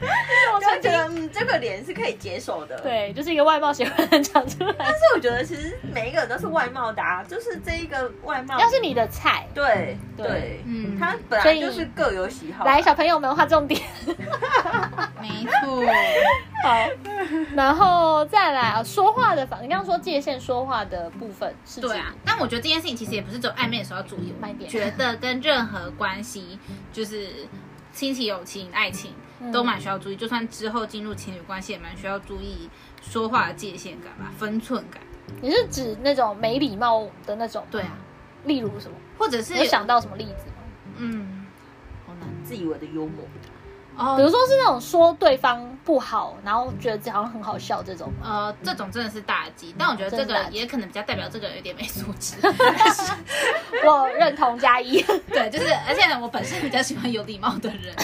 <laughs> 我就觉得嗯，这个脸是可以接受的。，对，就是一个外貌协会人讲出来。但是我觉得其实每一个人都是外貌的、啊，就是这一个外貌，要是你的菜，对对对，嗯他本来就是各有喜好。来，小朋友们画重点。<laughs> 没错，好，然后再来啊，说话的方，你刚刚说界限说话的部分是指对啊。但我觉得这件事情其实也不是只有暧昧的时候要注意，觉得跟任何关系，就是亲戚、友情、爱情，嗯都蛮需要注意。就算之后进入情侣关系，也蛮需要注意说话的界限感吧，分寸感。你是指那种没礼貌的那种？对啊，例如什么？或者是你有想到什么例子吗？嗯，好难自以为的幽默，哦比如说是那种说对方不好，然后觉得这好像很好笑这种？呃，这种真的是大忌，但我觉得这个也可能比较代表这个人有点没素质。我认同加一。<laughs> 对，就是，而且，我本身比较喜欢有礼貌的人。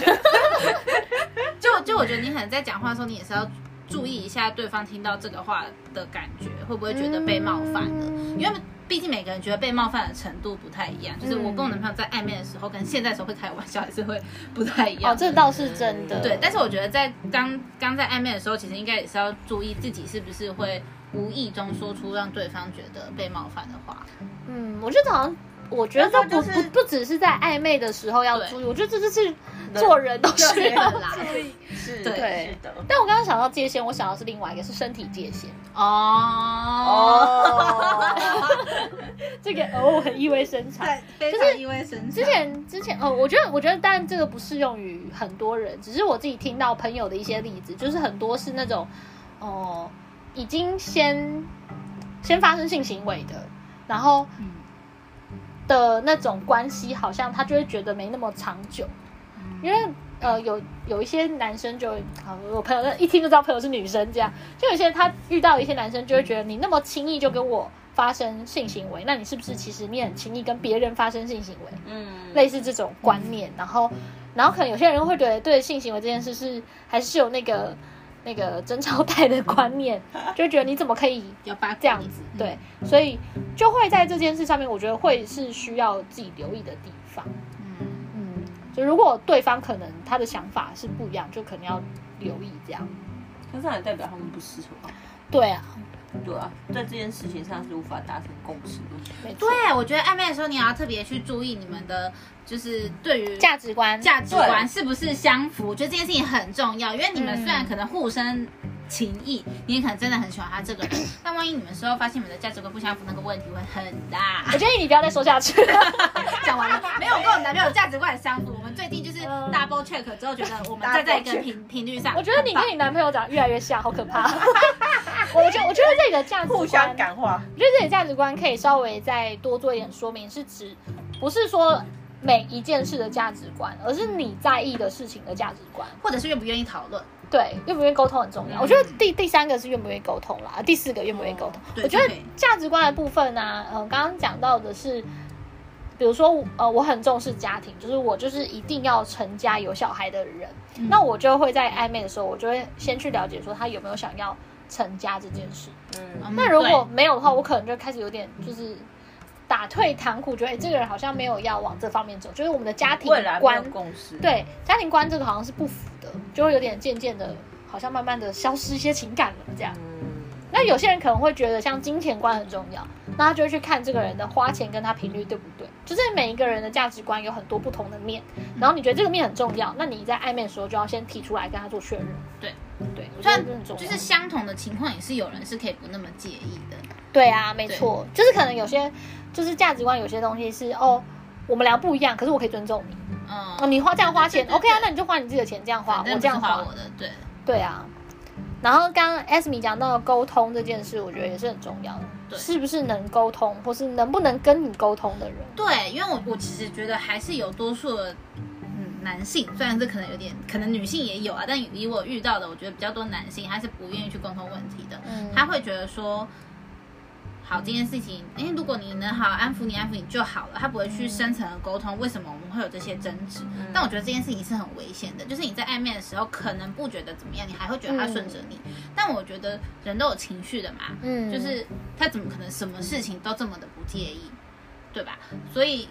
<laughs> 就就我觉得你可能在讲话的时候，你也是要注意一下对方听到这个话的感觉，会不会觉得被冒犯了？嗯因为毕竟每个人觉得被冒犯的程度不太一样。就是我跟我男朋友在暧昧的时候，跟现在的时候会开玩笑，还是会不太一样。哦，这倒是真的。对，但是我觉得在刚刚在暧昧的时候，其实应该也是要注意自己是不是会无意中说出让对方觉得被冒犯的话。嗯，我觉得好像，我觉得这不就是不不只是在暧昧的时候要注意，我觉得这就是做人都需要啦注意。是对是的。但我刚刚想到界限，我想到是另外一个是身体界限，哦，哦，<laughs> 这个哦很意味深长。对，非常意味深长。之前之前哦，我觉得我觉得，但这个不适用于很多人，只是我自己听到朋友的一些例子，就是很多是那种哦、已经先先发生性行为的，然后嗯的那种关系，好像他就会觉得没那么长久，因为呃有有一些男生就会，好，我朋友一听就知道朋友是女生，这样就有些他遇到一些男生就会觉得你那么轻易就跟我发生性行为，那你是不是其实你很轻易跟别人发生性行为？嗯，类似这种观念，然后，然后可能有些人会觉得对性行为这件事是还是有那个那个贞操带的观念，就觉得你怎么可以要八这样子？对，所以就会在这件事上面，我觉得会是需要自己留意的地方。嗯，嗯，就如果对方可能他的想法是不一样，就可能要留意这样。可是还代表他们不适合啊。对啊，对啊，在这件事情上是无法达成共识的。对，我觉得暧昧的时候你也要特别去注意你们的，就是对于价值观，价值观是不是相符？我觉得这件事情很重要，因为你们虽然可能互生情谊，你也可能真的很喜欢他这个人，<coughs> 但万一你们事后发现你们的价值观不相符，那个问题会很大。我建议你不要再说下去了。<laughs> 讲完了，没有跟我男朋友价值观很相符。我们最近就是 double check 之后，觉得我们站在一个频频率上。我觉得你跟你男朋友长得越来越像，好可怕。<laughs> 我觉我觉得这里的价值观互相感化，我觉得这里价值观可以稍微再多做一点说明，是指不是说每一件事的价值观，而是你在意的事情的价值观。或者是愿不愿意讨论。对，愿不愿意沟通很重要。嗯我觉得第第三个是愿不愿意沟通啦，第四个愿不愿意沟通。对我觉得对价值观的部分呢、呃，刚刚讲到的是，比如说呃，我很重视家庭，就是我就是一定要成家有小孩的人，嗯那我就会在暧昧的时候，我就会先去了解说他有没有想要成家这件事。嗯，嗯那如果没有的话，我可能就开始有点就是打退堂鼓，觉得哎、这个人好像没有要往这方面走，就是我们的家庭观共识。，对家庭观这个好像是不符的，就会有点渐渐的，好像慢慢的消失一些情感了这样。嗯，那有些人可能会觉得像金钱观很重要，那他就会去看这个人的花钱跟他频率对不对，就是每一个人的价值观有很多不同的面，然后你觉得这个面很重要，那你在暧昧的时候就要先提出来跟他做确认。对对，我觉虽然得。就是相同的情况，也是有人是可以不那么介意的。对啊，没错，就是可能有些就是价值观有些东西是哦，我们俩不一样，可是我可以尊重你。嗯，哦，你花这样花钱，OK 啊，那你就花你自己的钱这样花，我这样花我。的，对。对啊。然后刚刚 S 米讲到沟通这件事，我觉得也是很重要的，对是不是能沟通，或是能不能跟你沟通的人。对，因为我我其实觉得还是有多数的嗯男性，虽然这可能有点，可能女性也有啊，但以我遇到的，我觉得比较多男性他是不愿意去沟通问题的，嗯他会觉得说。好，这件事情，哎，如果你能好好安抚你，安抚你就好了。他不会去深层的沟通，为什么我们会有这些争执？但我觉得这件事情是很危险的，就是你在暧昧的时候，可能不觉得怎么样，你还会觉得他顺着你。但我觉得人都有情绪的嘛，嗯就是他怎么可能什么事情都这么的不介意，对吧？所以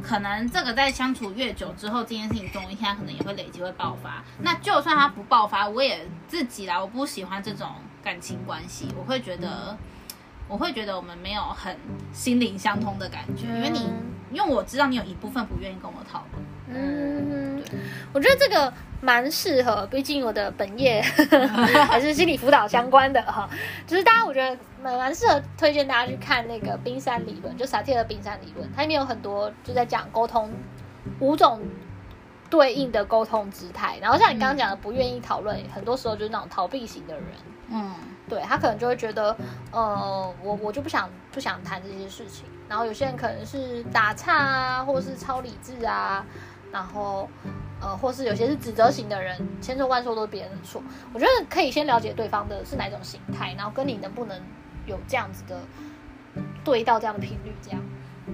可能这个在相处越久之后，这件事情总有一天可能也会累积会爆发。那就算他不爆发，我也自己啦，我不喜欢这种感情关系，我会觉得。我会觉得我们没有很心灵相通的感觉，因为你，因为我知道你有一部分不愿意跟我讨论，嗯，我觉得这个蛮适合，毕竟我的本业 <laughs> 还是心理辅导相关的哈。就是大家，我觉得蛮蛮适合推荐大家去看那个冰山理论，就萨提尔冰山理论，它里面有很多就在讲沟通五种对应的沟通姿态。然后像你刚刚讲的，不愿意讨论，很多时候就是那种逃避型的人。嗯，对他可能就会觉得，呃，我我就不想不想谈这些事情。然后有些人可能是打岔啊，或者是超理智啊，然后呃，或是有些是指责型的人，千错万错都是别人的错。我觉得可以先了解对方的是哪种形态，然后跟你能不能有这样子的对到这样的频率，这样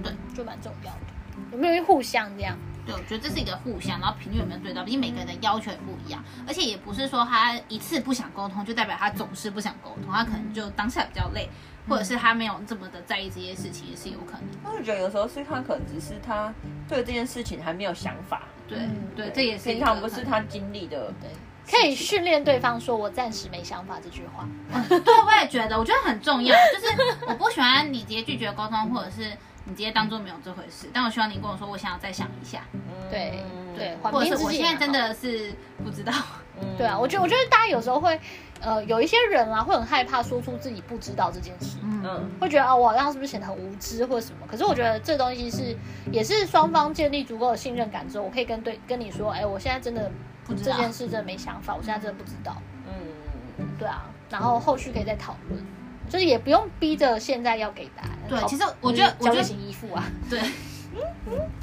对，就蛮重要的。有没有互相这样？对，我觉得这是一个互相，然后频率有没有对到，毕竟每个人的要求也不一样，而且也不是说他一次不想沟通，就代表他总是不想沟通，他可能就当下比较累，或者是他没有这么的在意这些事情，也是有可能。我就觉得有时候是他可能只是他对这件事情还没有想法，对、嗯对，这也是一平个常不是他经历的。对，可以训练对方说“我暂时没想法”这句话。<laughs> 对，我也觉得，我觉得很重要。就是我不喜欢你直接拒绝沟通，或者是你直接当做没有这回事。但我希望你跟我说，我想要再想一下，对对，或者是我现在真的是不知道。嗯对啊，我觉得我觉得大家有时候会，呃，有一些人啊会很害怕说出自己不知道这件事，嗯，嗯，会觉得啊、我好像是不是显得很无知或者什么？可是我觉得这东西是也是双方建立足够的信任感之后，我可以跟对跟你说，哎，我现在真的不知道这件事真的没想法，我现在真的不知道。嗯，对啊，然后后续可以再讨论。就是也不用逼着现在要给答案。对，其实我觉得，我觉得交型依附啊，对，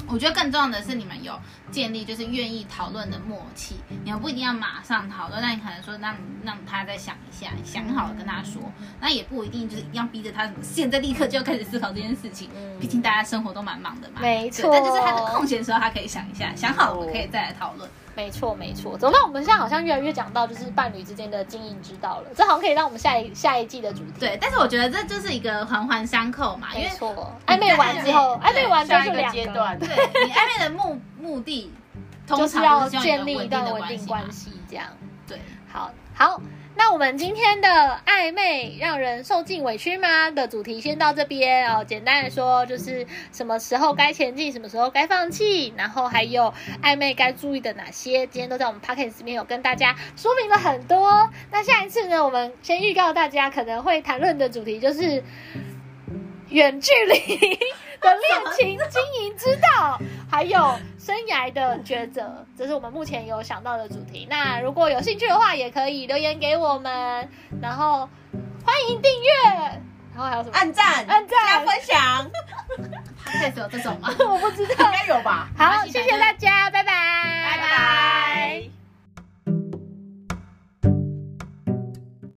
我觉得更重要的是你们有建立就是愿意讨论的默契。你们不一定要马上讨论，那你可能说让让他再想一下，想好了跟他说。那也不一定就是一定要逼着他什么现在立刻就要开始思考这件事情。嗯毕竟大家生活都蛮忙的嘛。没错对但就是他的空闲的时候，他可以想一下，想好了我们可以再来讨论。没错没错。怎么办？我们现在好像越来越讲到就是伴侣之间的经营之道了，这好像可以让我们下一下一季的主题。对，但是我觉得这就是一个环环相扣嘛，因为没错。暧昧完之后，暧昧完就是阶段，对 <laughs> 你暧昧的目目的，通就是常要建立一定的段稳定。关系，这样。对，好好，那我们今天的暧昧让人受尽委屈吗的主题先到这边哦。简单的说，就是什么时候该前进，什么时候该放弃，然后还有暧昧该注意的哪些，今天都在我们 p o c k e t 里面有跟大家说明了很多。那下一次呢，我们先预告大家可能会谈论的主题就是远距离的恋情经营之道，还有生涯的抉择这是我们目前有想到的主题。那如果有兴趣的话也可以留言给我们然后欢迎订阅。然后还有什么？按赞按赞加分享他现在只有这种吗？<laughs> 我不知道。应该有吧。好谢谢大家拜拜。拜拜。